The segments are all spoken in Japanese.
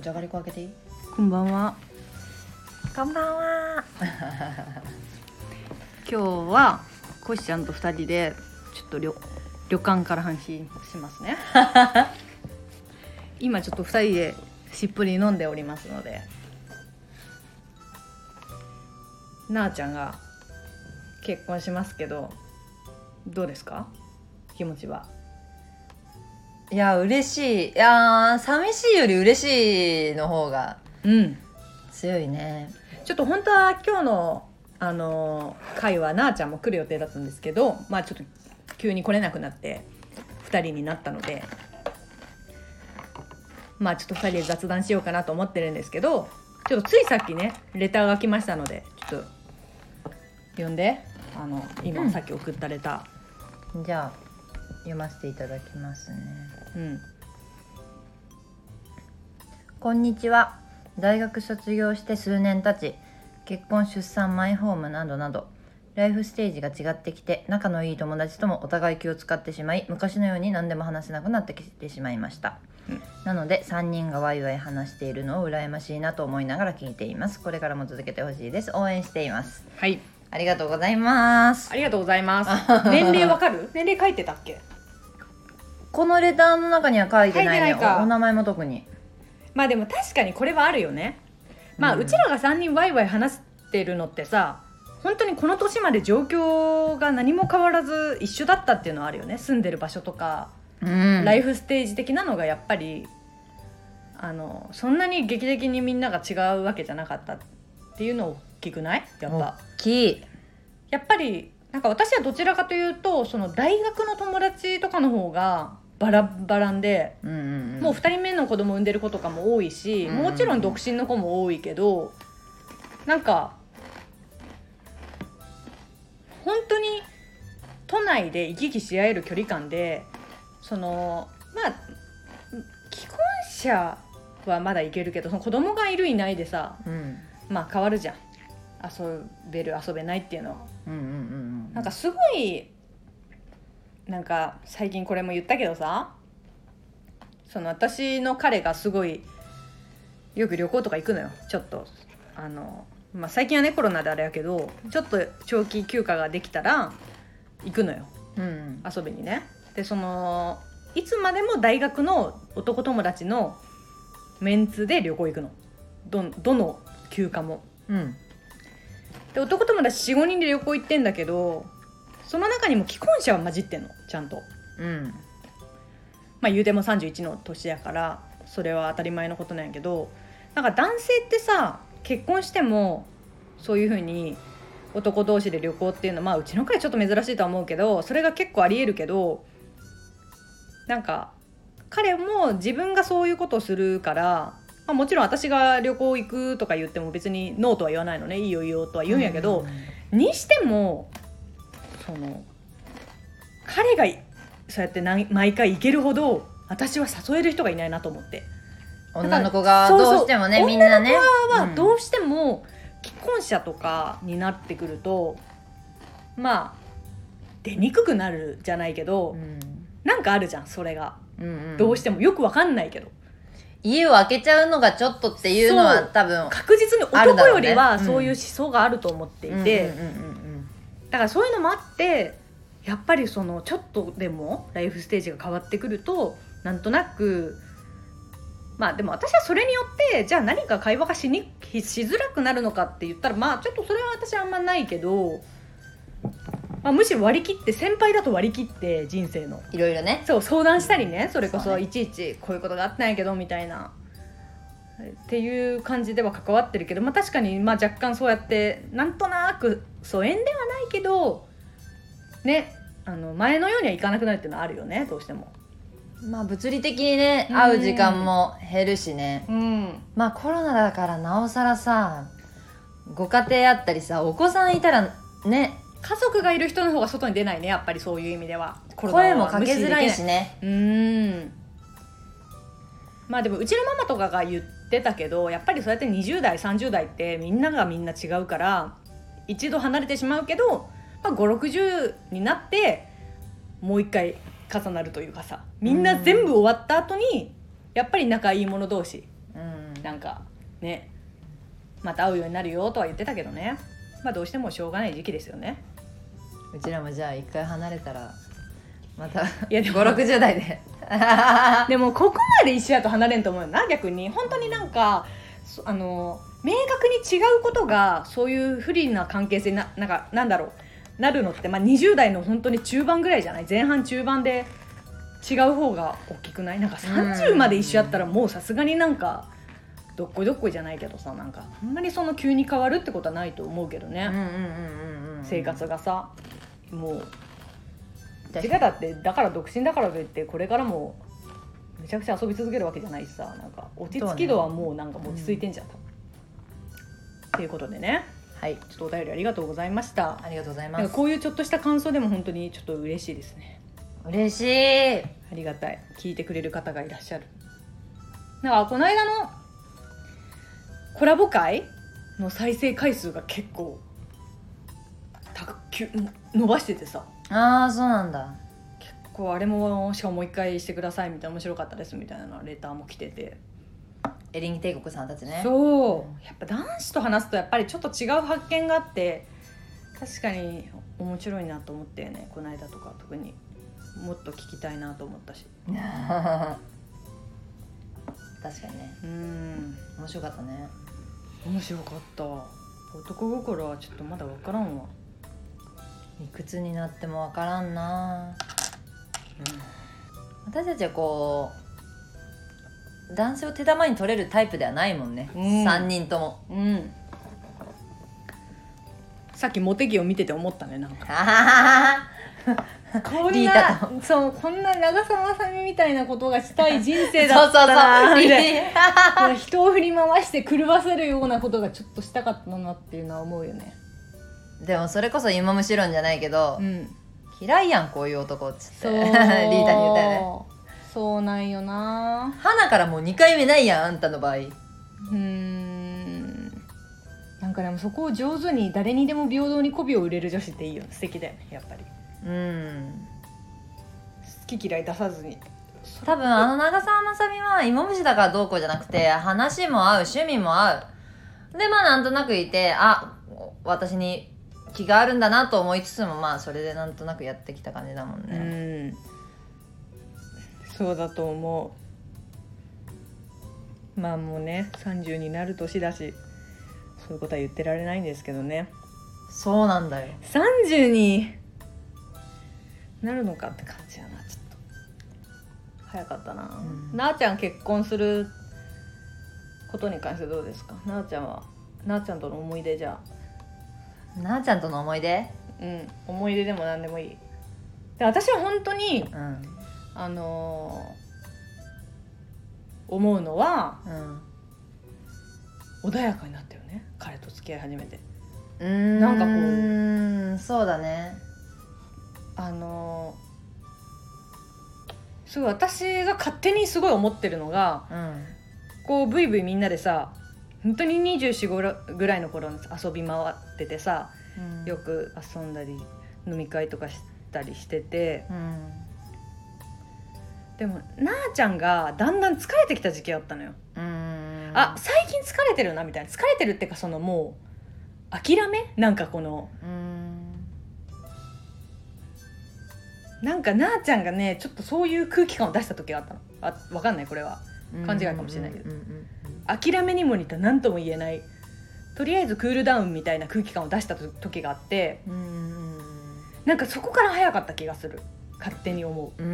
とじゃがりこ開けていい？こんばんは。こんばんは 今日はコシちゃんと二人でちょっと旅旅館から話しますね。今ちょっと二人でしっぷり飲んでおりますので、なあちゃんが結婚しますけど、どうですか？気持ちは。いや嬉しい。いやー寂しいより嬉しいの方がうん。強いね。ちょっと本当は今日のあの会はなあちゃんも来る予定だったんですけどまあちょっと急に来れなくなって2人になったのでまあちょっと2人で雑談しようかなと思ってるんですけどちょっとついさっきねレターが来ましたのでちょっと読んで。あの今うん。さっき送ったレタじゃあ読ませていただきますね。ーうん。こんにちは。大学卒業して数年経ち結婚出産マイホームなどなどライフステージが違ってきて仲のいい友達ともお互い気を使ってしまい昔のように何でも話せなくなってきてしまいました、うん。なので3人がワイワイ話しているのを羨ましいなと思いながら聞いています。これからも続けてほしいです。応援しています。はい。ありがとうございます。ありがとうございます。年齢わかる？年齢書いてたっけ？このレターの中には書いてないね。書いてないか。おお名前も特に。まあでも確かにこれはあるよね。まあ、ううんちらが3人ワイワイ話してるのってさ本当にこの年まで状況が何も変わらず一緒だったっていうのはあるよね。住んでる場所とか、うん。ライフステージ的なのがやっぱりあのそんなに劇的にみんなが違うわけじゃなかったっていうの大きくない？やっぱ。大きい。やっぱりなんか私はどちらかというとその大学の友達とかの方がバラバランでうんうんうん。もう2人目の子供産んでる子とかも多いし、うん。もちろん独身の子も多いけどなんか本当に都内で行き来し合える距離感でそのまあ既婚者はまだ行けるけどその子供がいるいないでさうん。まあ変わるじゃん。遊べる遊べないっていうのは。うんうんうんうん。なんかすごいなんか最近これも言ったけどさその私の彼がすごいよく旅行とか行くのよ。ちょっとあの、まあ、最近はねコロナであれやけどちょっと長期休暇ができたら行くのよ。うん。遊びにね。でそのいつまでも大学の男友達のメンツで旅行行くの。どどの休暇も。うん。で男友達45人で旅行行ってんだけどその中にも既婚者は混じってんの？ちゃんと。うん。まあ言うても31の年やからそれは当たり前のことなんやけどなんか男性ってさ結婚してもそういうふうに男同士で旅行っていうのはまあうちの会ちょっと珍しいとは思うけどそれが結構ありえるけどなんか彼も自分がそういうことをするから、まあ、もちろん私が旅行行くとか言っても別にノーとは言わないのね。いいよいいよとは言うんやけど、にしてもその彼がいそうやって何毎回行けるほど私は誘える人がいないなと思って。女の子がどうしてもねみんなね。はどうしても既婚者とかになってくるとまあ出にくくなるじゃないけど、うん。なんかあるじゃんそれが、うんうん。どうしてもよくわかんないけど。家を開けちゃうのがちょっとっていうのは多分確実に男よりはうんそういう思想があると思っていて、うんうんうんだからそういうのもあってやっぱりそのちょっとでもライフステージが変わってくるとなんとなくまあでも私はそれによってじゃあ何か会話がしにしづらくなるのかって言ったらまあちょっとそれは私はあんまないけど、まあ、むしろ割り切って先輩だと割り切って人生の。いろいろね。そう相談したりね。それこそいちいちこういうことがあったんやけどみたいな。っていう感じでは関わってるけど、まあ、確かにまあ若干そうやってなんとなく疎遠ではないけどねあの前のようにはいかなくなるっていうのはあるよねどうしても。まあ物理的にねうん会う時間も減るしね。うん、まあコロナだからなおさらさご家庭あったりさお子さんいたらね家族がいる人の方が外に出ないねやっぱりそういう意味では。声はもかけづらいしね。うーん。まあでもうちのママとかが言ってたけどやっぱりそうやって20代30代ってみんながみんな違うから一度離れてしまうけど、まあ、560になってもう一回重なるというかさみんな全部終わった後にやっぱり仲いい者同士うん。なんかねまた会うようになるよとは言ってたけどね。まあどうしてもしょうがない時期ですよね。うちらもじゃあ一回離れたらまたいやでも560代ででもここまで一緒やと離れんと思うよな逆に。本当になんかそあの明確に違うことがそういう不利な関係性にななんかなんだろう。なるのって、まあ、20代の本当に中盤ぐらいじゃない？前半中盤で違う方が大きくない？なんか30まで一緒やったらもうさすがになんかどっこいどっこいじゃないけどさなんかあんまりその急に変わるってことはないと思うけどね、生活がさもう違うだってだから独身だからといってこれからもめちゃくちゃ遊び続けるわけじゃないしさなんか落ち着き度はもうなんか落ち着いてんじゃん、っていうことでね。はい。ちょっとお便りありがとうございました。ありがとうございます。こういうちょっとした感想でも本当にちょっと嬉しいですね。嬉しい。ありがたい。聞いてくれる方がいらっしゃる。なんかこの間のコラボ会の再生回数が結構高きゅ伸ばしててさああそうなんだ。結構あれもしかももう一回してくださいみたいな面白かったですみたいなレターも来てて、エリンギ帝国さんたちね。そう。やっぱ男子と話すとやっぱりちょっと違う発見があって確かに面白いなと思ってね。この間とか特にもっと聞きたいなと思ったし。確かにね。うん。面白かったね。面白かった。男心はちょっとまだ分からんわいくつになってもわからんな。私たちはこう男性を手玉に取れるタイプではないもんね、うん。3人とも。うん、うん、さっきモテギを見てて思ったねなんか。あ こんなそうこんな長澤まさみみたいなことがしたい人生だったな みたいな。人を振り回して狂わせるようなことがちょっとしたかったなっていうのは思うよねでもそれこそ芋虫論じゃないけど、うん。嫌いやんこういう男っつって。リータに言ったよね。そうなんよな。花からもう2回目ないやんあんたの場合。うーん。なんかでもそこを上手に誰にでも平等に媚びを売れる女子っていいよ。ね素敵だよねやっぱり。うん。好き嫌い出さずに。多分あの長澤まさみは芋虫だからどうこうじゃなくて話も合う趣味も合う。でまあなんとなくいてあ私に気があるんだなと思いつつもまあそれでなんとなくやってきた感じだもんうね、ん。そうだと思う。まあもうね30になる年だしそういうことは言ってられないんですけどね。そうなんだよ。30になるのかって感じやなちょっと。早かったな、うん。なあちゃん結婚することに関してどうですか？なあちゃんは？なあちゃんとの思い出じゃあなあちゃんとの思い出？うん思い出でも何でもいい。で私は本当にうん。あのー思うのはうん。穏やかになったよね。彼と付き合い始めて。うーん。なんかこううんそうだね。あのーすごい私が勝手にすごい思ってるのがうん。こうブイブイみんなでさ本当に24ぐらいの頃に遊び回っててさよく遊んだり飲み会とかしたりしてて。うん。でもなあちゃんがだんだん疲れてきた時期あったのよ、うん。あ最近疲れてるなみたいな。疲れてるっていうかそのもう諦め？なんかこのうん。なんかなあちゃんがねちょっとそういう空気感を出した時があったの。あわかんないこれは勘違いかもしれないけど。諦めにも似た何とも言えない。とりあえずクールダウンみたいな空気感を出した時があって。なんかそこから早かった気がする。勝手に思う。う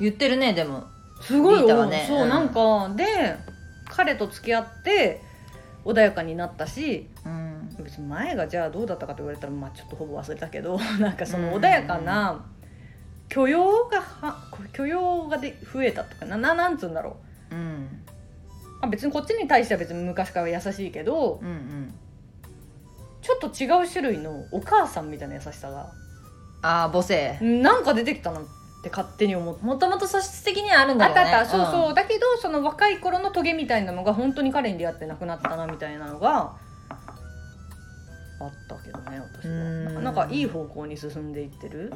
言ってるねでも。すごい。ね。そう、うん。なんかで彼と付き合って穏やかになったし。うん。別に前がじゃあどうだったかと言われたらまあちょっとほぼ忘れたけど。なんかそのうん。穏やかな許容がは許容がで増えたとかなななんつうんだろう。うん。あ別にこっちに対しては別に昔から優しいけどうんうん。ちょっと違う種類のお母さんみたいな優しさが。ああ母性。なんか出てきたなって勝手に思って。もともと素質的にはあるんだあったけどねあった。そうそう、だけどその若い頃のトゲみたいなのが本当に彼に出会ってなくなったなみたいなのがあったけどね私うん。はなんかいい方向に進んでいってる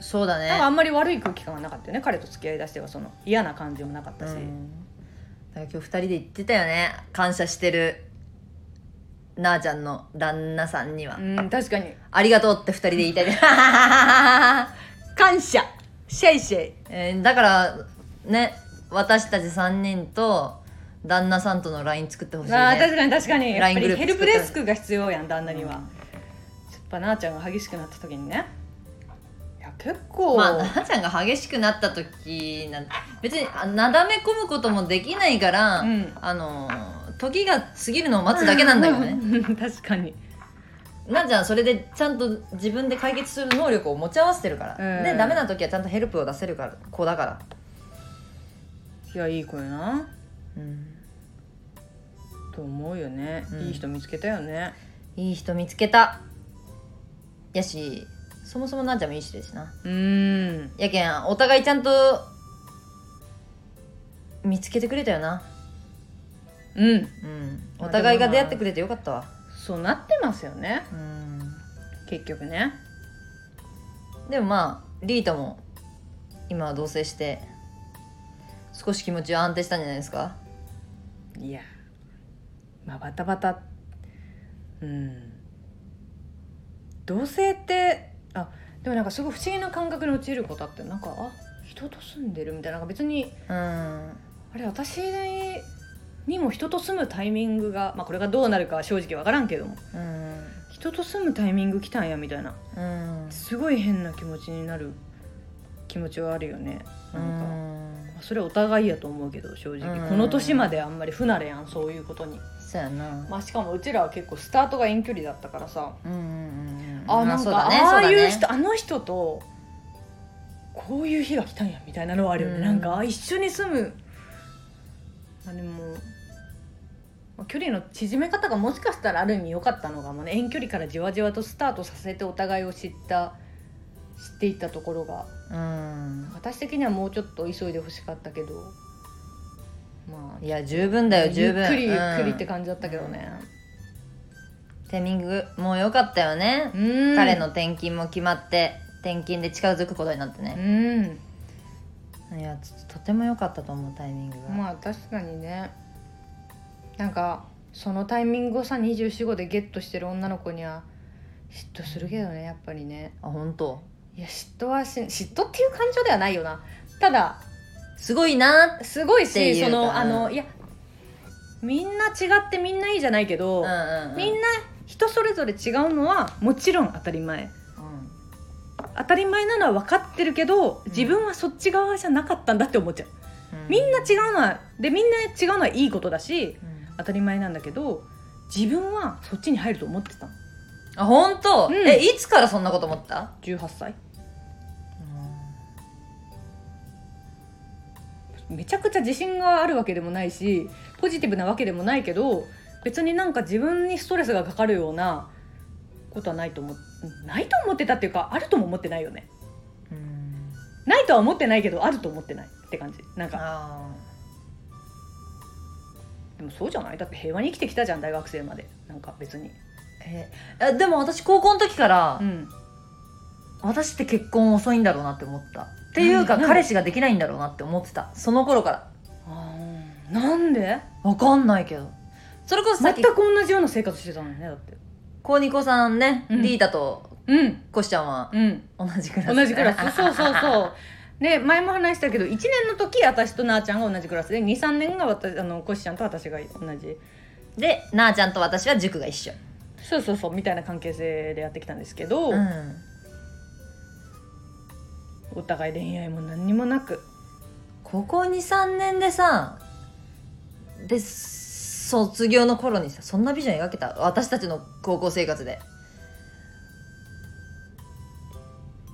そうだね。なんかあんまり悪い空気感がなかったよね。彼と付き合いだしてはその嫌な感じもなかったし、うん。だから今日二人で言ってたよね。感謝してる。なあちゃんの旦那さんには、うん確かに。ありがとうって二人で言いたい 感謝。シェイシェイ。えーだからね私たち3人と旦那さんとの LINE 作ってほしいね。あー確かに確かに。やっ LINE ぱグループりヘルプデスクが必要やん旦那には、やっぱなあちゃんが激しくなった時にね結構、まあなあちゃんが激しくなった時なん別にあなだめ込むこともできないから、うん。あのー時が過ぎるのを待つだけなんだけどね。確かに。なあちゃんそれでちゃんと自分で解決する能力を持ち合わせてるから、うん。でダメな時はちゃんとヘルプを出せるから子だから。いやいい子やな。うん。と思うよね、うん。いい人見つけたよね。いい人見つけた。やしそもそもなあちゃんもいい人ですな。うーん。やけんお互いちゃんと見つけてくれたよな。うん。うん。まあお互いが出会ってくれてよかったわ。そうなってますよね。うん。結局ね。でもまあリータも今は同棲して少し気持ちは安定したんじゃないですか？いや。まあバタバタ。うん。同棲ってあでもなんかすごい不思議な感覚に陥ることあってなんかあ人と住んでるみたいな別にうん。あれ私にも人と住むタイミングが、まあ、これがどうなるかは正直わからんけどもうん。人と住むタイミング来たんやみたいなうん。すごい変な気持ちになる気持ちはあるよね。なんか、まあそれはお互いやと思うけど正直、うん。この年まであんまり不慣れやんそういうことに、そうやな。まあ、しかもうちらは結構スタートが遠距離だったからさ。うんうんうんあなんか、ねああいうそうだね。人、あの人とこういう日が来たんやみたいなのはあるよね、うん。なんかあ一緒に住む。あでもまあ距離の縮め方がもしかしたらある意味良かったのかもね。遠距離からじわじわとスタートさせてお互いを知った知っていったところが。うん。私的にはもうちょっと急いでほしかったけど。まあいや十分だよ十分。ゆっくりゆっくりってうん感じだったけどね、タイミングも良かったよね、うん。彼の転勤も決まって転勤で近づくことになってうね、ん。いやととても良かったと思うタイミングが、まあ確かにね。なんかそのタイミングをさ245でゲットしてる女の子には嫉妬するけどねやっぱりね。あ本当？いや嫉妬はし嫉妬っていう感情ではないよな。ただすごいなすごいしそのあのいやみんな違ってみんないいじゃないけど、うんうんうん。みんな人それぞれ違うのはもちろん当たり前。当たり前なのは分かってるけど自分はそっち側じゃなかったんだって思っちゃう、うん。みんな違うのはでみんな違うのはいいことだしうん。当たり前なんだけど自分はそっちに入ると思ってたの。あ本当、うん。えいつからそんなこと思った、18歳。めちゃくちゃ自信があるわけでもないしポジティブなわけでもないけど別になんか自分にストレスがかかるようなことはないと思っないと思ってたっていうかあるとも思ってないよね。うん。ないとは思ってないけどあると思ってない。って感じ。なんか。あでもそうじゃない？だって平和に生きてきたじゃん大学生まで。なんか別に。ーええでも私高校の時から、うん。私って結婚遅いんだろうなって思った。っていうか彼氏ができないんだろうなって思ってた。その頃から。なんで？わかんないけどそれこそさっき全く同じような生活してたのにねだって。高ニコさんね、うん。リータとうん。コシちゃんはうん。同じクラス。同じクラス。そうそうそう。で前も話したけど1年の時私となあちゃんが同じクラス。で23年が私あのコシちゃんと私が同じ。でなあちゃんと私は塾が一緒。そうそうそう。みたいな関係性でやってきたんですけど、うん。お互い恋愛も何にもなく。ここ23年でさで卒業の頃にさそんなビジョン描けた？私たちの高校生活で。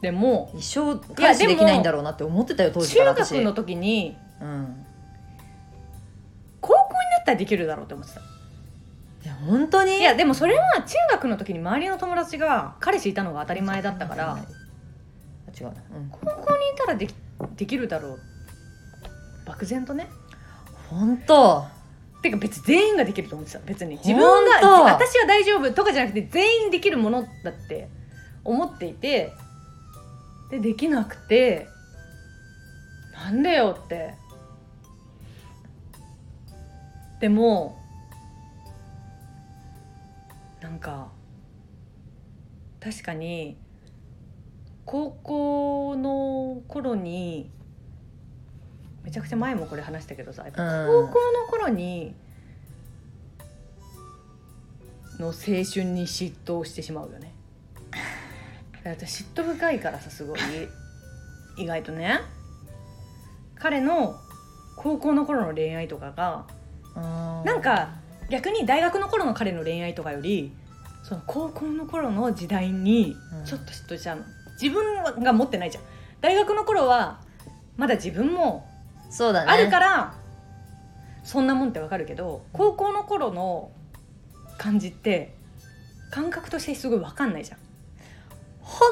でも一生いや彼氏できないんだろうなって思ってたよ当時か中ら私。学の時にうん。高校になったらできるだろうって思ってた。いや本当に？いやでもそれは中学の時に周りの友達が彼氏いたのが当たり前だったから。あ違うな、うん、高校にいたらできできるだろう。漠然とね。本当てか別に全員ができると思ってた。別に。自分がと私は大丈夫とかじゃなくて全員できるものだって思っていてでできなくてなんでよって。でもなんか確かに高校の頃にめちゃくちゃ前もこれ話したけどさやっぱうん。高校の頃にの青春に嫉妬してしまうよね。だって嫉妬深いからさすごい。意外とね。彼の高校の頃の恋愛とかがななんか逆に大学の頃の彼の恋愛とかよりその高校の頃の時代にうん。ちょっと嫉妬しちゃうの、自分が持ってないじゃん。大学の頃はまだ自分もそうだね。あるからそんなもんってわかるけど高校の頃の感じって感覚としてすごいわかんないじゃん。ほん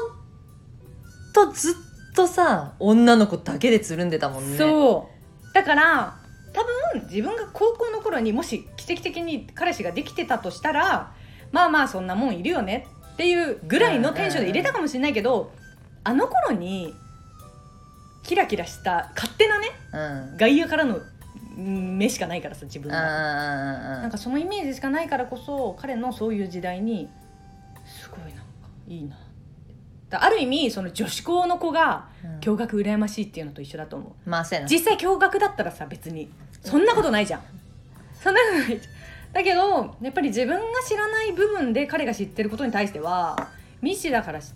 とずっとさ女の子だけでつるんでたもんね。そう。だから多分自分が高校の頃にもし奇跡的に彼氏ができてたとしたらまあまあそんなもんいるよねっていうぐらいのテンションで入れたかもしれないけど、あの頃にキラキラした勝手なねうん。外野からのうん目しかないからさ自分は。うんなんかそのイメージしかないからこそ彼のそういう時代にすごいなんかいいな。だある意味その女子校の子がうん。驚愕羨ましいっていうのと一緒だと思う。まあそうやな。実際驚愕だったらさ別にそんなことないじゃん。そんなことないじゃん。だけどやっぱり自分が知らない部分で彼が知ってることに対しては未知だからし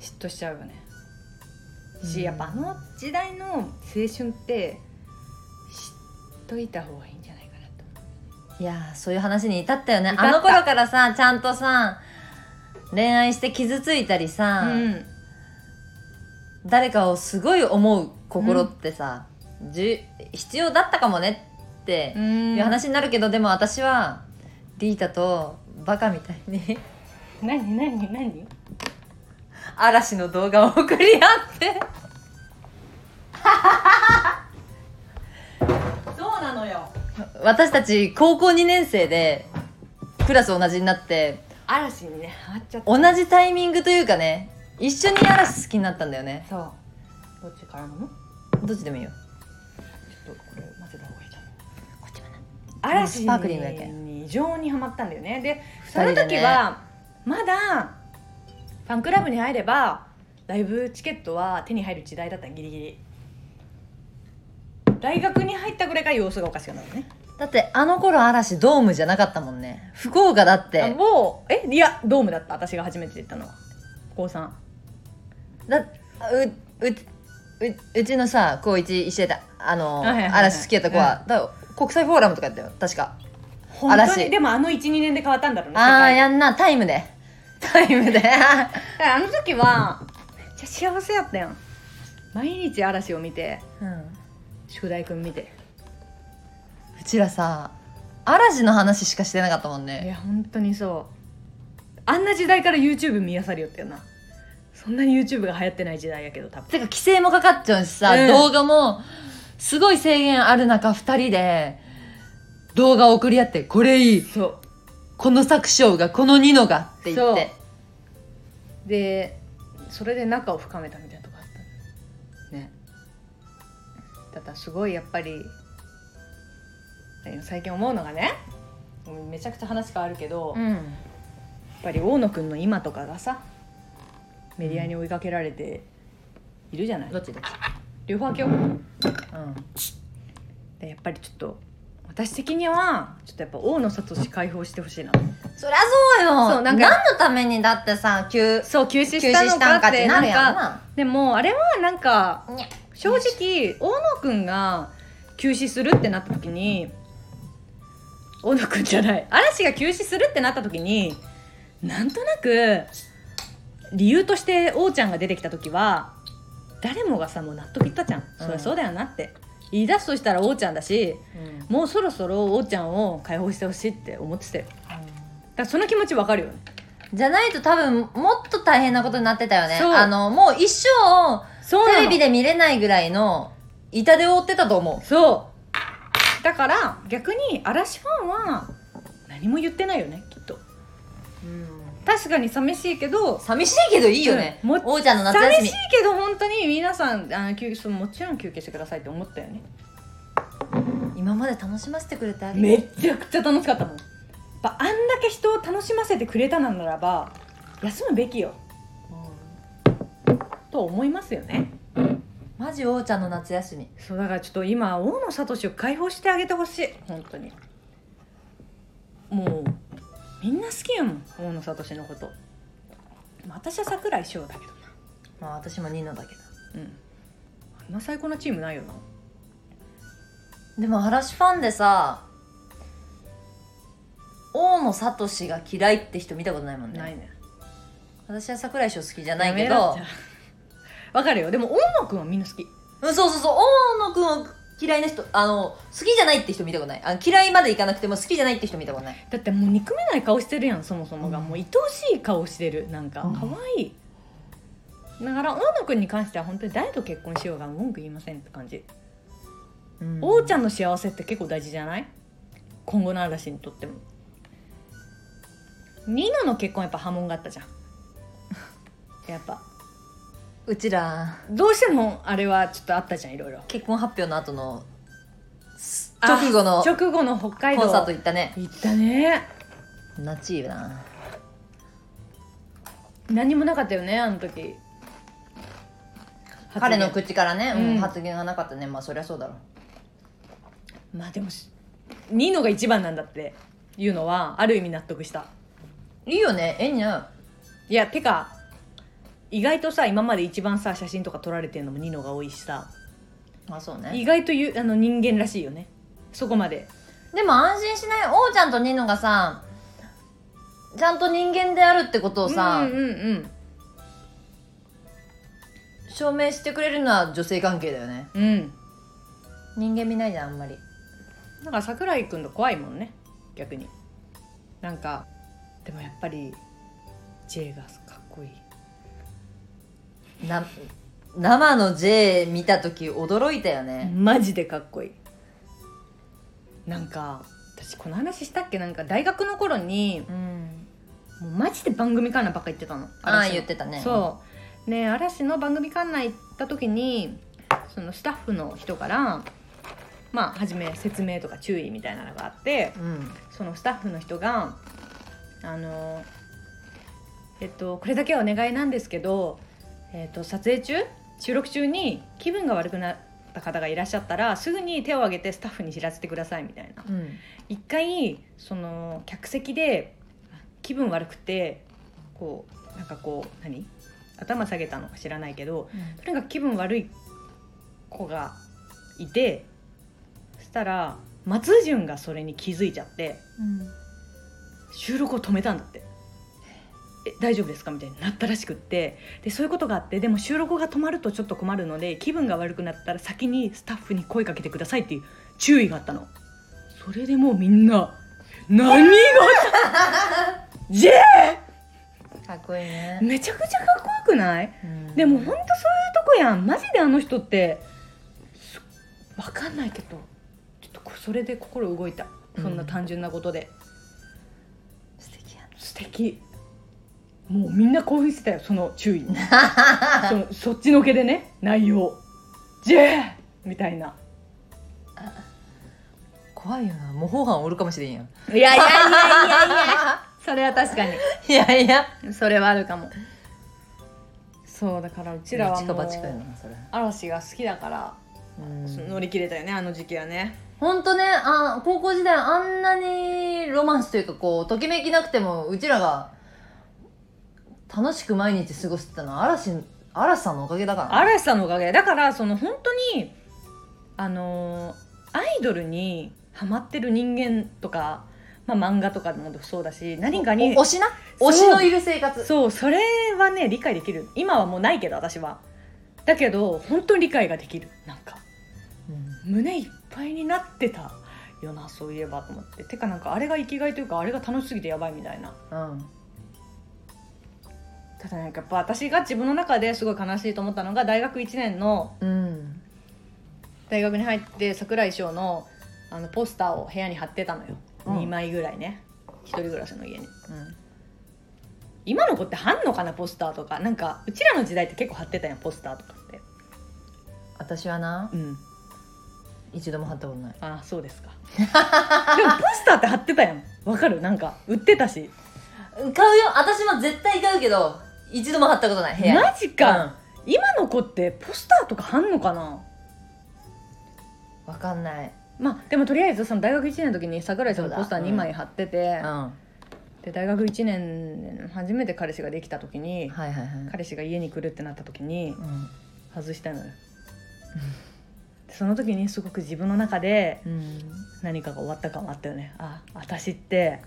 嫉妬しちゃうよねし、うんやっぱあの時代の青春って知っといた方がいいんじゃないかなと。思いやーそういう話に至ったよね。あの頃からさちゃんとさ恋愛して傷ついたりさ、う、うん、誰かをすごい思う心ってさ、じゅ必要だったかもねってうん。いう話になるけど、でも私はリータとバカみたいに。何何何？嵐の動画を送り合って。そうなのよ。私たち高校2年生でクラス同じになって嵐にねハマっちゃった。同じタイミングというかね一緒に嵐好きになったんだよね。そう。どっちからなの？どっちでもいいよ。ちょっとこれ混ぜた方がいいと思うこっちもな。嵐スパークリングやけに異常にハマったんだよね。でその時はまだファンクラブに入ればライブチケットは手に入る時代だったギリギリ。大学に入ったぐらいから様子がおかしくなるね。だってあの頃嵐ドームじゃなかったもんね。福岡だっあてもうえいやドームだった？私が初めて行ったのは。高3だううううちのさ高一一緒だったあの、はいはいはいはい。嵐好きやった子は、だから国際フォーラムとかやったよ。確か。本当に？嵐。でもあの12年で変わったんだろうねああやんなタイムでタイムで。あの時はめっちゃ幸せやったやん。毎日嵐を見てうん。宿題くん見て。うちらさ嵐の話しかしてなかったもんいねや本当にそう。あんな時代から YouTube 見やさるよったよな。そんなに YouTube が流行ってない時代やけど多分。てか規制もかかっちゃうしさ、うん。動画もすごい制限ある中2人で動画を送り合ってこれいい。そうこの作章がこのニノがって言って。でそれで仲を深めたみたいなとこあったね。ただすごいやっぱり最近思うのがねめちゃくちゃ話変わるけど、やっうんぱり大野くんの今とかがさメディアに追いかけられているじゃない、どっちどっち？両方開けよう。うん。でやっぱりちょっと私的にはちょっとやっぱ大野聡解放してほしいな。そりゃそうよ。そうなんか何のためにだってさ急そう休止したのかかっっててなるやんな。でもあれはなんか正直大野くんが休止するってなった時に大野くんじゃない。嵐が休止するってなった時になんとなく理由として王ちゃんが出てきた時は誰もがさもう納得いったじゃん、そりゃそうだよなって言い出すとしたら王ちゃんだしもうそろそろ王ちゃんを解放してほしいって思ってたよ。だからその気持ちわかるよね。じゃないと多分もっと大変なことになってたよね。あのもう一生テレビで見れないぐらいの痛手を負ってたと思そう。だから逆に嵐ファンは何も言ってないよね確かに寂しいけど寂しいけどいいよね、うんも王ちゃんの夏休み。寂しいけど本当に皆さんあの休憩そうもちろん休憩してくださいって思ったよね。今まで楽しませてくれてありが。めちゃくちゃ楽しかったもん。やっぱあんだけ人を楽しませてくれたならば休むべきよ。と思いますよね。マジ王ちゃんの夏休み。そうだからちょっと今大野聡を解放してあげてほしい。本当に。もうみんな好きやもん大野聡のこと。私は櫻井翔だけどな。まあ私もニノだけうん。あんな最高なチームないよな。どでも嵐ファンでさ大野聡が嫌いって人見たことないもんね。ないね。私は桜井翔好きじゃないけやめろどわかるよ。でも大野くんはみんな好き。うんそうそうそう。大野くんを嫌いな人あの好きじゃないって人見たことない。あの嫌いまでいかなくても好きじゃないって人見たことない。だってもう憎めない顔してるやんそもそもが、うん。もう愛おしい顔してる。なんかうん。可愛い。だから大野くんに関しては本当に誰と結婚しようが文句言いませんって感じ、王ちゃんの幸せって結構大事じゃない？今後の嵐にとっても。ニノの結婚やっぱ波紋があったじゃん。やっぱうちら。どうしてもあれはちょっとあったじゃんいろいろ。結婚発表の後の直後のあ直後の北海道。コンサート行ったね。行ったね。ナチーな何もなかったよねあの時。彼の発口からね、うんうん。発言がなかったね。まあそりゃそうだろ言まあでもしニノが一番なんだっていうのはある意味納得した。いいよね絵にないやてか意外とさ今まで一番さ写真とか撮られてるのもニノが多いしさ。まあそうね。意外とゆあの人間らしいよね。そこまで。でも安心しない王ちゃんとニノがさちゃんと人間であるってことをさ、うんうんうん。証明してくれるのは女性関係だよね。うん。人間見ないじゃんあんまり。だから桜井君と怖いもんね。逆に。なんかでもやっぱり J がな生の J 見た時驚いたよね、マジでかっこいい。なんか私この話したっけ？なんか大学の頃にうん。もうマジで番組観覧ばっか言ってたの。ああ言ってたね。そう。で嵐の番組観覧行った時にそのスタッフの人からまあ初め説明とか注意みたいなのがあってうん。そのスタッフの人があのえっとこれだけはお願いなんですけど、えっと、撮影中収録中に気分が悪くなった方がいらっしゃったらすぐに手を挙げてスタッフに知らせてくださいみたいな。うん。一回その客席で気分悪くてこうなんかこう何？頭下げたのか知らないけどとにかく気分悪い子がいてそしたら松潤がそれに気づいちゃって収録を止めたんだって。え大丈夫ですか？みたいになったらしくって。でそういうことがあってでも収録が止まるとちょっと困るので気分が悪くなったら先にスタッフに声かけてくださいっていう注意があったの。それでもうみんな何が？J! かっこいいね、めちゃくちゃかっこよくない？うん。でもほんとそういうとこやん。マジであの人ってすわかんないけどちょっとこそれで心動いた。そんな単純なことで、素敵やね素敵もうみんな興奮してたよその注意。に そのそっちのけでね内容「J!」みたいな。怖いよな。模倣犯おるかもしれんやん。いやいやいやいやいや。それは確かに。いやいや。それはあるかも。そうだからうちらは近もう嵐が好きだから、乗り切れたよねあの時期はね。本当ねあ高校時代あんなにロマンスというかこうときめきなくてもうちらが楽しく毎日過ごしてたのは嵐嵐さんのおかげだからね。嵐さんのおかげ。だからその本当にあのーアイドルにハマってる人間とか、まあ、漫画とかもそうだし何かにお推しな？推しのいる生活？そうそれはね理解できる。今はもうないけど私は。だけど本当に理解ができる。なんかうん。胸いっぱいになってた。よなそういえばと思って。てかなんかあれが生きがいというかあれが楽しすぎてやばいみたいな。うんただなんかやっぱ私が自分の中ですごい悲しいと思ったのが大学1年のうん。大学に入って櫻井翔のあのポスターを部屋に貼ってたのよ、うん。2枚ぐらいね。一人暮らしの家に。うん。今の子って貼んのかなポスターとか。なんかうちらの時代って結構貼ってたやんポスターとかって。私はなうん。一度も貼ったことない。あそうですか。でもポスターって貼ってたやん。わかる？なんか売ってたし。買うよ。私も絶対買うけど一度も貼ったことない部屋に。マジか、今の子ってポスターとか貼んのかな？うんわかんない。まあでもとりあえずその大学1年の時に桜井さんのポスターそうだ2枚貼ってて、うん。で大学1年初めて彼氏ができた時にはいはいはい。彼氏が家に来るってなった時にうん。外したのよ。でその時にすごく自分の中でうん。何かが終わった感はあったよね。あ私って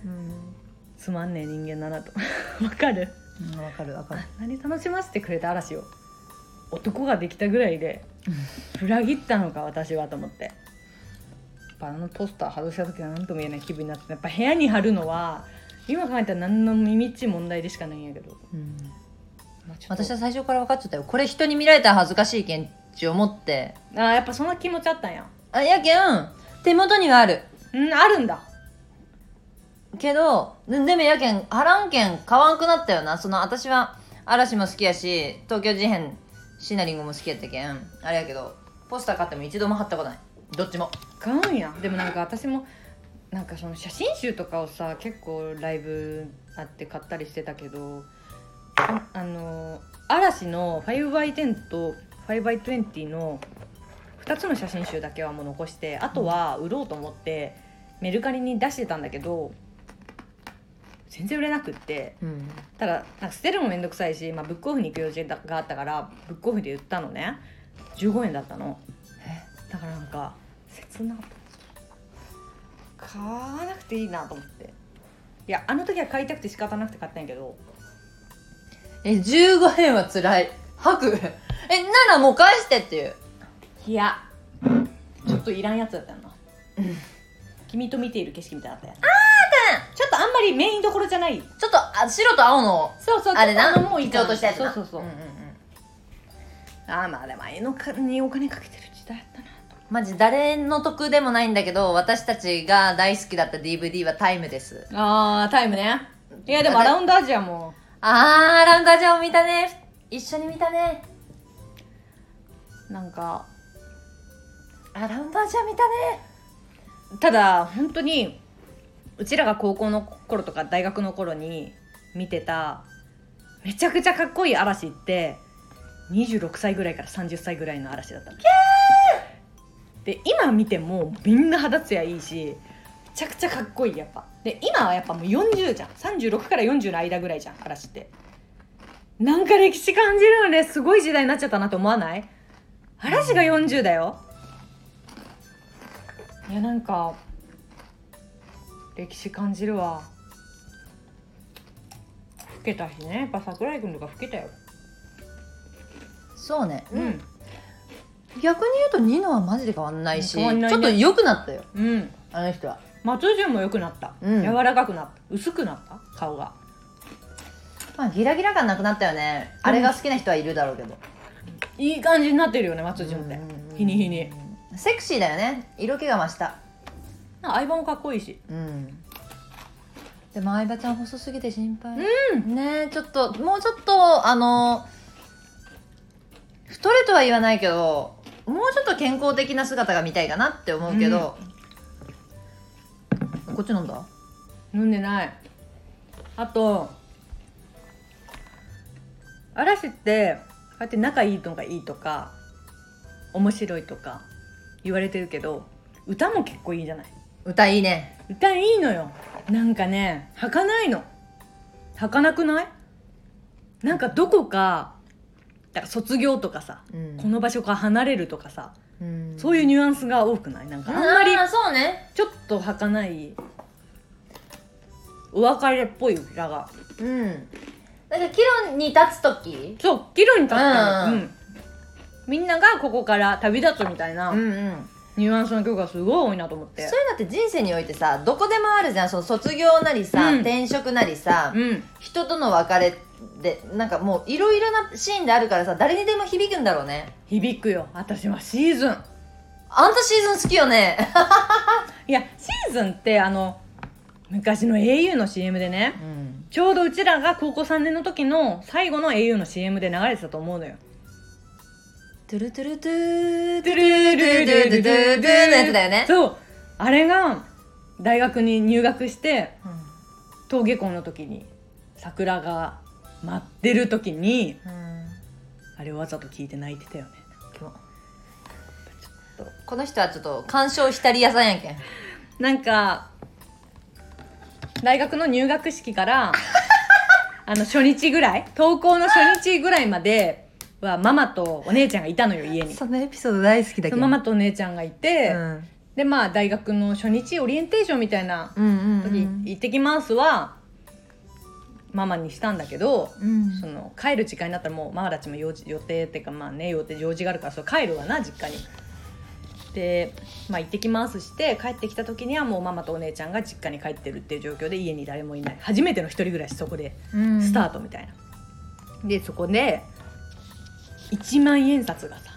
つまんねえ人間だなと。わかる？うんわかるわかる。あ何楽しませてくれた嵐を男ができたぐらいで裏切ったのか私はと思って。やっぱあのポスター外した時は何とも言えない気分になってやっぱ部屋に貼るのは今考えたら何の耳っちい問題でしかないんやけど、うん。まあ私は最初から分かっちゃったよ。これ人に見られたら恥ずかしいけんち思って。あーやっぱそんな気持ちあったんや。あやけん。手元にはある。うんあるんだけどでもやけん貼らんけん買わんくなったよな。その私は嵐も好きやし東京事変シナリンゴも好きやったけん。あれやけどポスター買っても一度も貼ったことない。どっちも。買うんや。でもなんか私もなんかその写真集とかをさ結構ライブあって買ったりしてたけどああの嵐の 5x10 と 5x20 の2つの写真集だけはもう残してあとは売ろうと思ってメルカリに出してたんだけど全然売れなくってうんただなんか捨てるのもめんどくさいし、まあ、ブックオフに行く用事があったからブックオフで売ったのね。15円だったの。だからなんか切な買わなくていいなと思って。いやあの時は買いたくて仕方なくて買ったんやけど。え15円はつらい。吐く？えならもう返してっていう。いやちょっといらんやつだったよな。君と見ている景色みたいなのあったや。んあーちょっとあんまりメインどころじゃない。ちょっとあ白と青のそうそうあれな？もういいかな基調としたやつなそうそうそう、んんん。ああまあでもああいうのかにお金かけてる時代やったなマジ誰の得でもないんだけど私たちが大好きだった DVD はタイムです。あータイムね。いやでもアラウンドアジアも。あーラウンドアジアを見たね。一緒に見たね。なんかあラウンドアジア見たね。ただ本当にうちらが高校の頃とか大学の頃に見てためちゃくちゃかっこいい嵐って26歳ぐらいから30歳ぐらいの嵐だったの。で今見てもみんな肌ツヤいいしめちゃくちゃかっこいいやっぱ。で今はやっぱもう40じゃん。36から40の間ぐらいじゃん嵐って。なんか歴史感じるよね。すごい時代になっちゃったなと思わない？嵐が40だよ。いやなんか歴史感じるわ。老けたしね。やっぱ桜井君とか老けたよ。そうね、うん。逆に言うとニノはマジで変わんないし変わんないね。ちょっと良くなったよ。うん。あの人は。松潤も良くなった、うん。柔らかくなった。薄くなった。顔が。まあギラギラ感なくなったよね。あれが好きな人はいるだろうけど。いい感じになってるよね松潤って。うん。日に日に。セクシーだよね。色気が増したなんか相葉もかっこいいし。うん。でも相葉ちゃん細すぎて心配。うん。ねえちょっともうちょっとあの太れとは言わないけどもうちょっと健康的な姿が見たいかなって思うけど、こっち飲んだ？飲んでない。あと嵐ってこうやって仲いいのがいいとか面白いとか言われてるけど歌も結構いいじゃない歌いいね。歌いいのよ。なんかね儚いの。儚くない？なんかどこかだから卒業とかさ、うん。この場所から離れるとかさ、うん。そういうニュアンスが多くない？なんかあんまりそうね。ちょっと儚いお別れっぽい歌が。うん。だから岐路に立つ時？そう岐路に立った。の、うん。うん。みんながここから旅立つみたいな。うんうんニュアンスの曲がすごい多いなと思って。そういうのって人生においてさどこでもあるじゃん。その卒業なりさ、うん。転職なりさ、うん。人との別れでなんかもういろいろなシーンであるからさ誰にでも響くんだろうね。響くよ。私はシーズン。あんたシーズン好きよね。いやシーズンってあの昔の au の CM でねうん。ちょうどうちらが高校3年の時の最後の au の CM で流れてたと思うのよトゥルトゥルトゥートゥルルルルルルルトゥルトゥのやつだよねそうあれが大学に入学して登下校の時に桜が舞ってる時にうんあれわざと聞いて泣いてたよねこの人はちょっと鑑賞したり屋さんやんけんなんか大学の入学式からあの初日ぐらい登校の初日ぐらいまではママとお姉ちゃんがいたのよ 家に。そのエピソード大好きだけど。ママとお姉ちゃんがいて、うん。でまあ大学の初日オリエンテーションみたいなうんうん時、行ってきますはママにしたんだけど、うん。その帰る時間になったらもうママたちも用事予定っていうかまあね予定用事があるからそう帰るわな実家に。で、まあ、行ってきますして帰ってきた時にはもうママとお姉ちゃんが実家に帰ってるっていう状況で家に誰もいない。初めての一人暮らしそこで。うん。スタートみたいな。でそこで1万円札がさ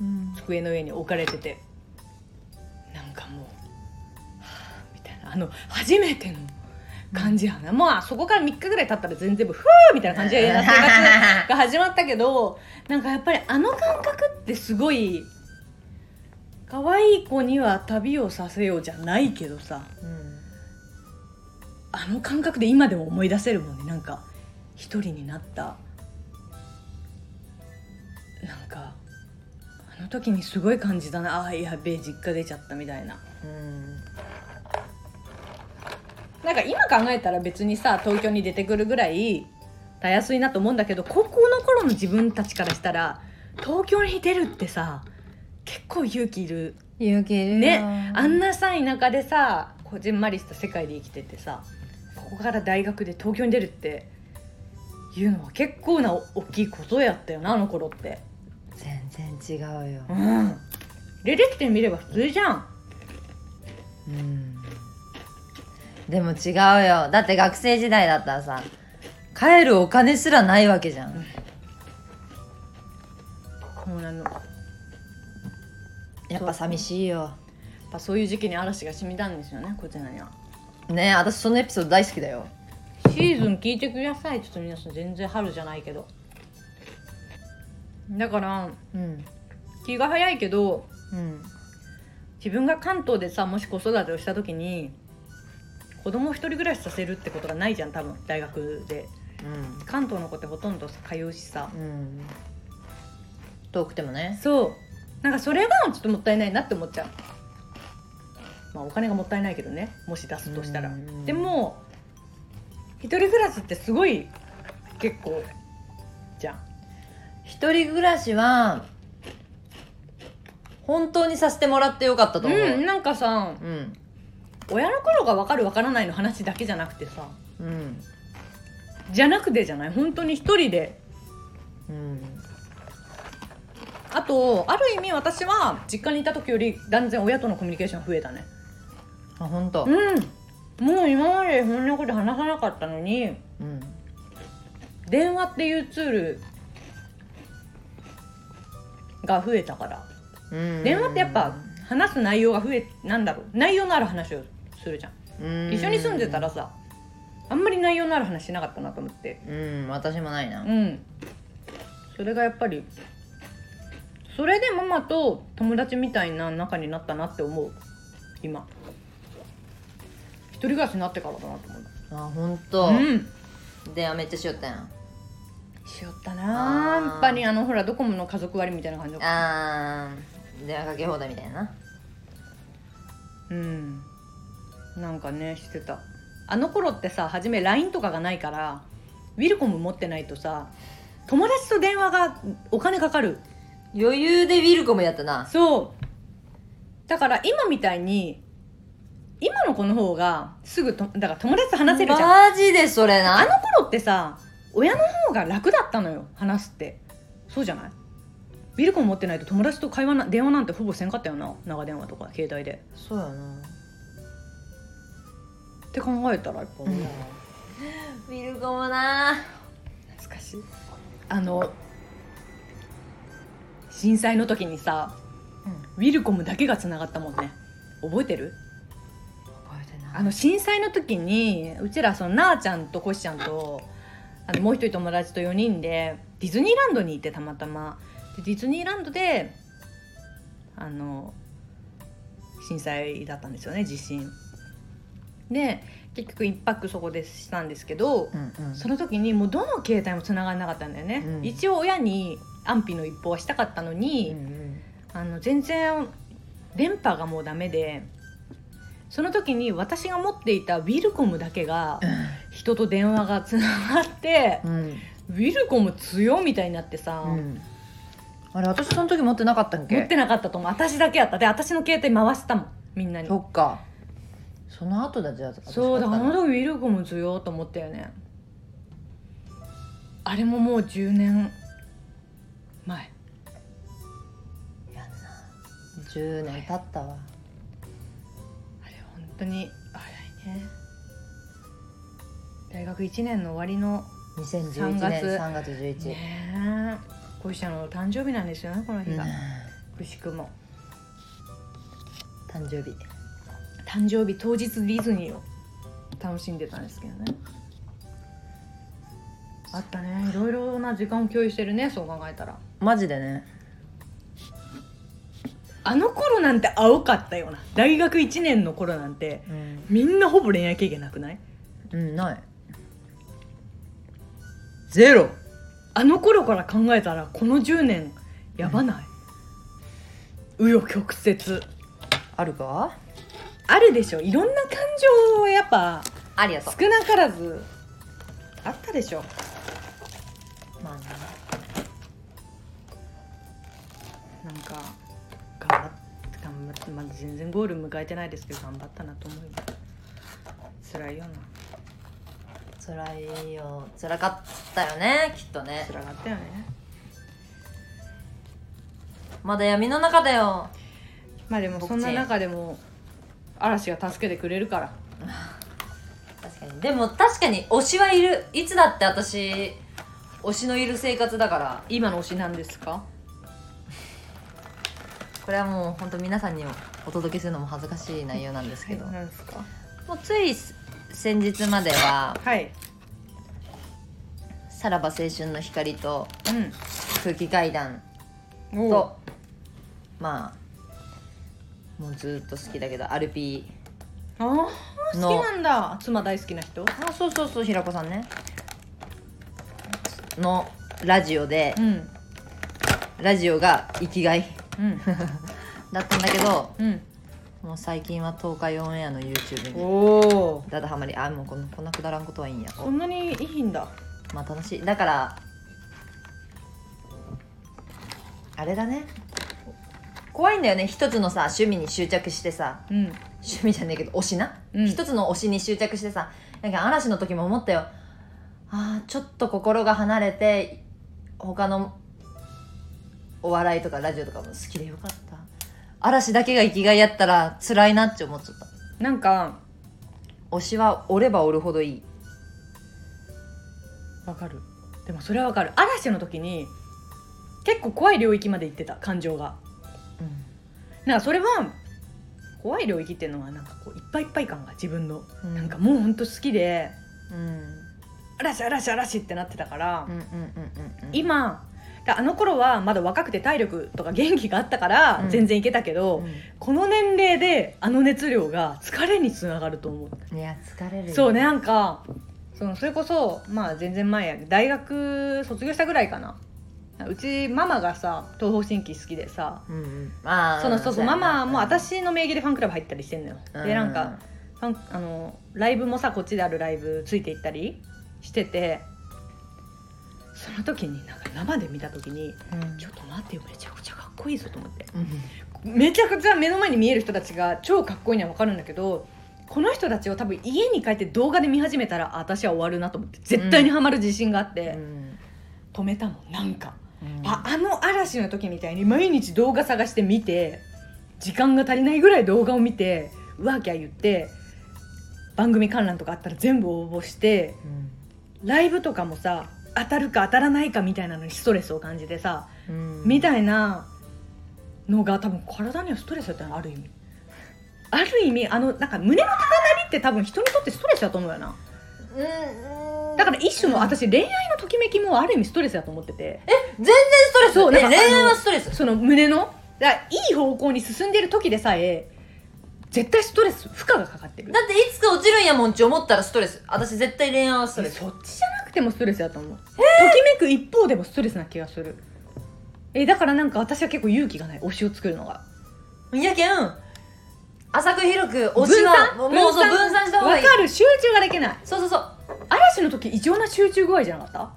うん。机の上に置かれてて。なんかもう、はあみたいな。あの初めての感じやな、まあそこから3日ぐらい経ったら全然ふーみたいな感じで生活が始まったけどなんかやっぱりあの感覚ってすごい可愛い子には旅をさせようじゃないけどさうん。あの感覚で今でも思い出せるもんね。なんか一人になったなんかあの時にすごい感じたな。あーやべえ実家出ちゃったみたいな。うん。なんか今考えたら別にさ東京に出てくるぐらいたやすいなと思うんだけど高校の頃の自分たちからしたら東京に出るってさ結構勇気いる。勇気いるよ。ねあんなさ田舎でさこじんまりした世界で生きててさここから大学で東京に出るっていうのは結構な大きいことやったよなあの頃って全然違うよ。うん。出てきてみれば普通じゃん。うん。でも違うよ。だって学生時代だったらさ帰るお金すらないわけじゃん。もうあの。やっぱ寂しいよ。やっぱそういう時期に嵐が染みたんですよねこちらには。ね私そのエピソード大好きだよ。シーズン聞いてください。ちょっと皆さん全然春じゃないけどだからうん。気が早いけどうん。自分が関東でさもし子育てをした時に子供一人暮らしさせるってことがないじゃん多分大学で。関東の子ってほとんどさ通うしさ。うん。うん遠くてもね。そう。なんかそれがちょっともったいないなって思っちゃう。まあお金がもったいないけどねもし出すとしたら。うん。でも一人暮らしってすごい結構一人暮らしは本当にさせてもらってよかったと思う。うんなんかさうん。親の頃が分かる分からないの話だけじゃなくてさ。うん。じゃなくてじゃない？本当に一人で。うん。あとある意味私は実家にいた時より断然親とのコミュニケーション増えたね。あ本当。うん。もう今までそんなこと話さなかったのに。うん。電話っていうツールが増えたから。うん。電話ってやっぱ話す内容が増えなんだろう。内容のある話をするじゃん。うん。一緒に住んでたらさあんまり内容のある話しなかったなと思って。うん私もないな。うん。それがやっぱりそれでママと友達みたいな仲になったなって思う。今。一人暮らしになってからだなと思う。あ本当、うん。電話めっちゃしよったやんしよったな。あー。やっぱりあのほらドコモの家族割みたいな感じだあー。電話かけ放題みたいなうん。なんかねしてた。あの頃ってさ初め LINE とかがないからウィルコム持ってないとさ友達と電話がお金かかる。余裕でウィルコムやったな。そう。だから今みたいに今の子の方がすぐとだから友達と話せるじゃん、マジでそれな。あの頃ってさ親の方が楽だったのよ話すって。そうじゃない？ウィルコム持ってないと友達と会話な電話なんてほぼせんかったよな長電話とか携帯で。そうやな。って考えたらやっぱ。もう、ウィルコムな。懐かしい。あの震災の時にさウィルコムだけがつながったもんね。覚えてる？覚えてない。あの震災の時にうちらそのなあちゃんとこしちゃんとあのもう一人友達と4人でディズニーランドに行ってたまたま。でディズニーランドであの震災だったんですよね地震。で結局一泊そこでしたんですけど、うんうん。その時にもうどの携帯も繋がらなかったんだよね、うん。一応親に安否の一報はしたかったのに、うんうん。あの全然電波がもうダメでその時に私が持っていたウィルコムだけが人と電話がつながってうん。ウィルコム強みたいになってさ、うん。あれ私その時持ってなかったんけ？持ってなかったと思う。私だけやった。で私の携帯回したもん。みんなに。そっか。その後だじゃあそうだあの時ウィルコム強いと思ったよね。あれももう10年前。やんな。10年経ったわ。あれ本当に早いね大学1年の終わりの2011 3月年3月。11ねえ。恋しちゃんの誕生日なんですよねこの日が、うん。くしくも。誕生日。誕生日当日ディズニーを楽しんでたんですけどね。あったね。いろいろな時間を共有してるねそう考えたら。マジでね。あの頃なんて青かったよな。大学1年の頃なんてうん、みんなほぼ恋愛経験なくない？うん、ないゼロ。あの頃から考えたらこの10年やばない、紆余曲折。あるか？あるでしょ。いろんな感情はやっぱありがと少なからずあったでしょ。まあね。なんか頑張って頑張ってまだ全然ゴール迎えてないですけど頑張ったなと思うよ。辛いよな。辛いよ。辛かったよねきっとね。辛かったよね。まだ闇の中だよ。まあでもそんな中でも嵐が助けてくれるから。確かに。でも確かに推しはいる。いつだって私推しのいる生活だから。今の推しなんですか？これはもう本当皆さんにお届けするのも恥ずかしい内容なんですけど、なんですか？もうつい先日までははい「さらば青春の光」とうん「空気階段」とまあもうずっと好きだけどアルピあー好きなんだ。妻大好きな人？ーあそうそうそう平子さんね。のラジオでうん。ラジオが生きがい。うん。だったんだけどうん。もう最近は東海オンエアの YouTube に。おおだだハマり。あもうこのこんなくだらんことはいいんや。そんなにいいんだまあ楽しい。だからあれだね。怖いんだよね。一つのさ趣味に執着してさ。うん。趣味じゃねえけど推しな、うん。一つの推しに執着してさ。なんか嵐の時も思ったよ。あーちょっと心が離れて他のお笑いとかラジオとかも好きでよかった。嵐だけが生きがいやったら辛いなって思っちゃった。なんか推しはおればおるほどいいわかる。でもそれはわかる。嵐の時に結構怖い領域まで行ってた感情が。なんかそれは怖い領域っていうのはなんかこういっぱいいっぱい感が自分の、うん。なんかもうほんと好きでうん。嵐嵐嵐ってなってたから、うんうんうんうんうん。今だあの頃はまだ若くて体力とか元気があったからうん。全然いけたけど、うこの年齢であの熱量が疲れにつながると思う、んいや疲れるよ。そうねなんかそのそれこそまあ全然前や大学卒業したぐらいかな。うちママがさ東方神起好きでさうんそのそうそうママも私の名義でファンクラブ入ったりしてんのよ、でなんかファンあのライブもさこっちであるライブついていったりしててその時になんか生で見た時にうん。ちょっと待ってよめちゃくちゃかっこいいぞと思って。うんめちゃくちゃ目の前に見える人たちが超かっこいいのは分かるんだけどこの人たちを多分家に帰って動画で見始めたらあ私は終わるなと思って絶対にハマる自信があって、うん。止めたもんなんか、うん。ああの嵐の時みたいに毎日動画探して見て時間が足りないぐらい動画を見てうわーきゃ言って番組観覧とかあったら全部応募してライブとかもさ当たるか当たらないかみたいなのにストレスを感じてさ、うん。みたいなのが多分体にはストレスだったのある意味ある意味あのなんか胸の高鳴りって多分人にとってストレスだと思うよな。うんうん。だから一種の私恋愛のときめきもある意味ストレスだと思ってて。全然ストレス。そうなんかえ恋愛はストレス。その胸のだいい方向に進んでる時でさえ絶対ストレス負荷がかかってる。だっていつか落ちるんやもんって思ったらストレス。私絶対恋愛はストレス。そっちじゃなくてもストレスだと思う、ときめく一方でもストレスな気がするえ？だからなんか私は結構勇気がない推しを作るのがやけん浅く広く推しのもうもうそう分散？した方がいい。わかる集中ができない。そうそうそう。嵐の時異常な集中具合じゃなかった？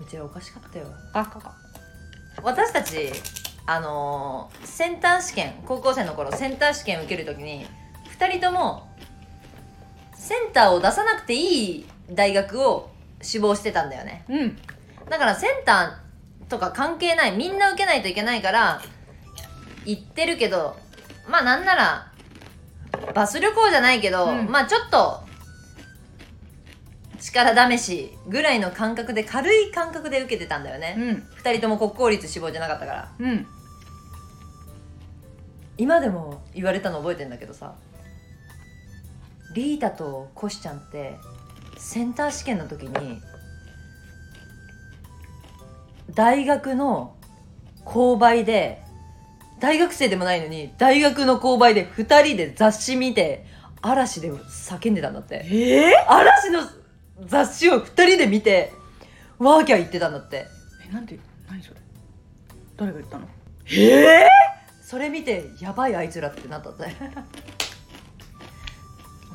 うちらおかしかったよ。バカか私たちあのーセンター試験高校生の頃センター試験受けるときに2人ともセンターを出さなくていい大学を志望してたんだよね。うん。だからセンターとか関係ないみんな受けないといけないから行ってるけどまあなんならバス旅行じゃないけど、うん。まあちょっと力試しぐらいの感覚で軽い感覚で受けてたんだよね、うん。二人とも国公立志望じゃなかったから。うん。今でも言われたの覚えてんだけどさ。リータとコシちゃんってセンター試験の時に大学の購買で大学生でもないのに大学の購買で2人で雑誌見て嵐で叫んでたんだって。え嵐の雑誌を2人で見てワーキャー言ってたんだって。えなんて何それ？誰が言ったの？それ見てやばいあいつらってなったって。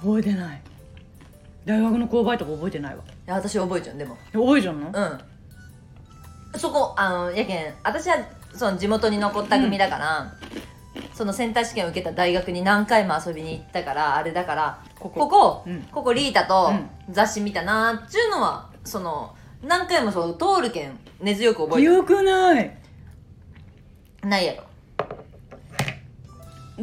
覚えてない。大学の購買とか覚えてないわ。いや私覚えちゃうでも。え覚えちゃうの？うん。そこあのやけん私はその地元に残った組だから、そのセンター試験を受けた大学に何回も遊びに行ったからあれだからここ。こうん。ここリータとう雑誌見たなっちゅうのはその何回もそう通るけん根強く覚えて記憶ない。るないやろ。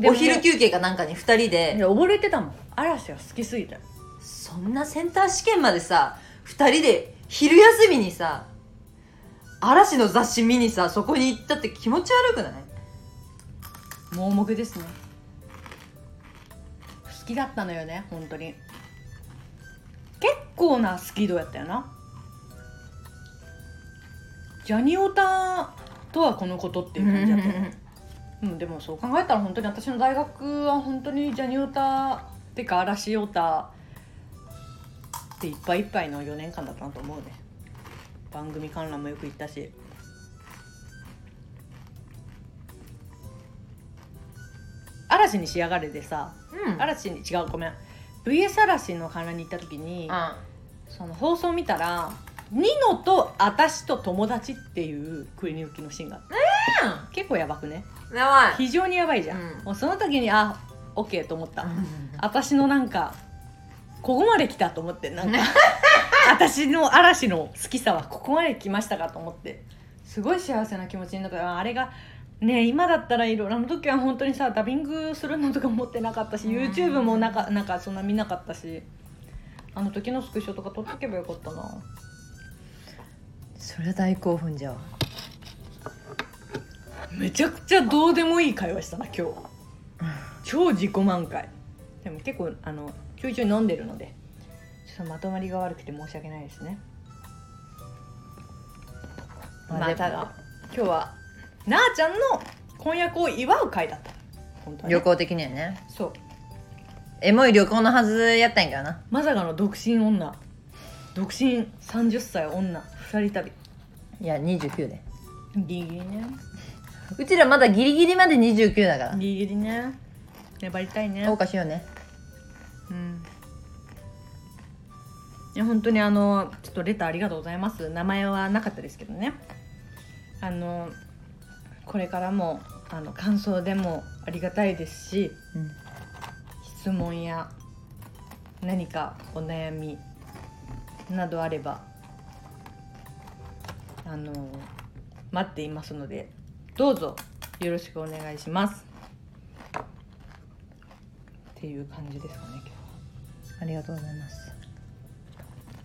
お昼休憩かなんかに2人いでや溺れてたもん。嵐が好きすぎて。そんなセンター試験までさ2人で昼休みにさ嵐の雑誌見にさそこに行ったって気持ち悪くない？盲目ですね。好きだったのよね本当に。結構なスキードやったよな。ジャニオタとはこのことっていう感じだったようん、でもそう考えたら本当に私の大学は本当にジャニオタってか嵐オタっていっぱいいっぱいの4年間だったなと思うね番組観覧もよく行ったし。嵐に仕上がれでさうん。嵐に違うごめん。VS 嵐の観覧に行った時にうん。その放送見たらニノと私と友達っていうくり抜きのシーンがあって結構やばくね？やばい。非常にやばいじゃん、うん。もうその時にあオッケーと思った、私のなんかここまで来たと思ってなんか 私の嵐の好きさはここまで来ましたかと思って。すごい幸せな気持ちになった。あれがね今だったらいろいろあの時は本当にさダビングするのとか持ってなかったしうん。YouTube もなんかなんかそんな見なかったし。あの時のスクショとか撮っとけばよかったな。それは大興奮じゃわめちゃくちゃどうでもいい会話したな今日。超自己満開。でも結構あのちょいちょい飲んでるのでとまとまりが悪くて申し訳ないですね。まあただ。今日はなあちゃんの婚約を祝う会だった。本当はね。旅行的にはね。そう。エモい旅行のはずやったんやけどな。まさかの独身女。独身30歳女。二人旅。いや29で。ギリギリね。うちらまだギリギリまで29だから。ギリギリね。粘りたいね。謳歌しようねや本当にあのちょっとレターありがとうございます。名前はなかったですけどね。あのこれからもあの感想でもありがたいですしうん。質問や何かお悩みなどあればあの待っていますのでどうぞよろしくお願いします。っていう感じですかね今日は。ありがとうございます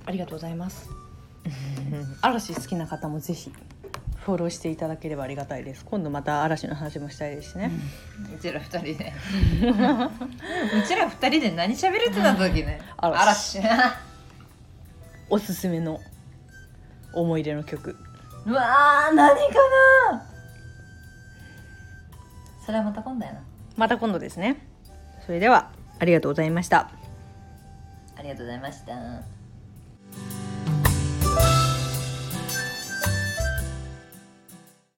ありがとうございます。嵐好きな方もぜひフォローしていただければありがたいです。今度また嵐の話もしたいですしね、うちら二人で。うちら二人で何喋れてた時ね。嵐。嵐。おすすめの思い出の曲。うわー何かな。それはまた今度やな。また今度ですね。それではありがとうございました。ありがとうございました Thank you.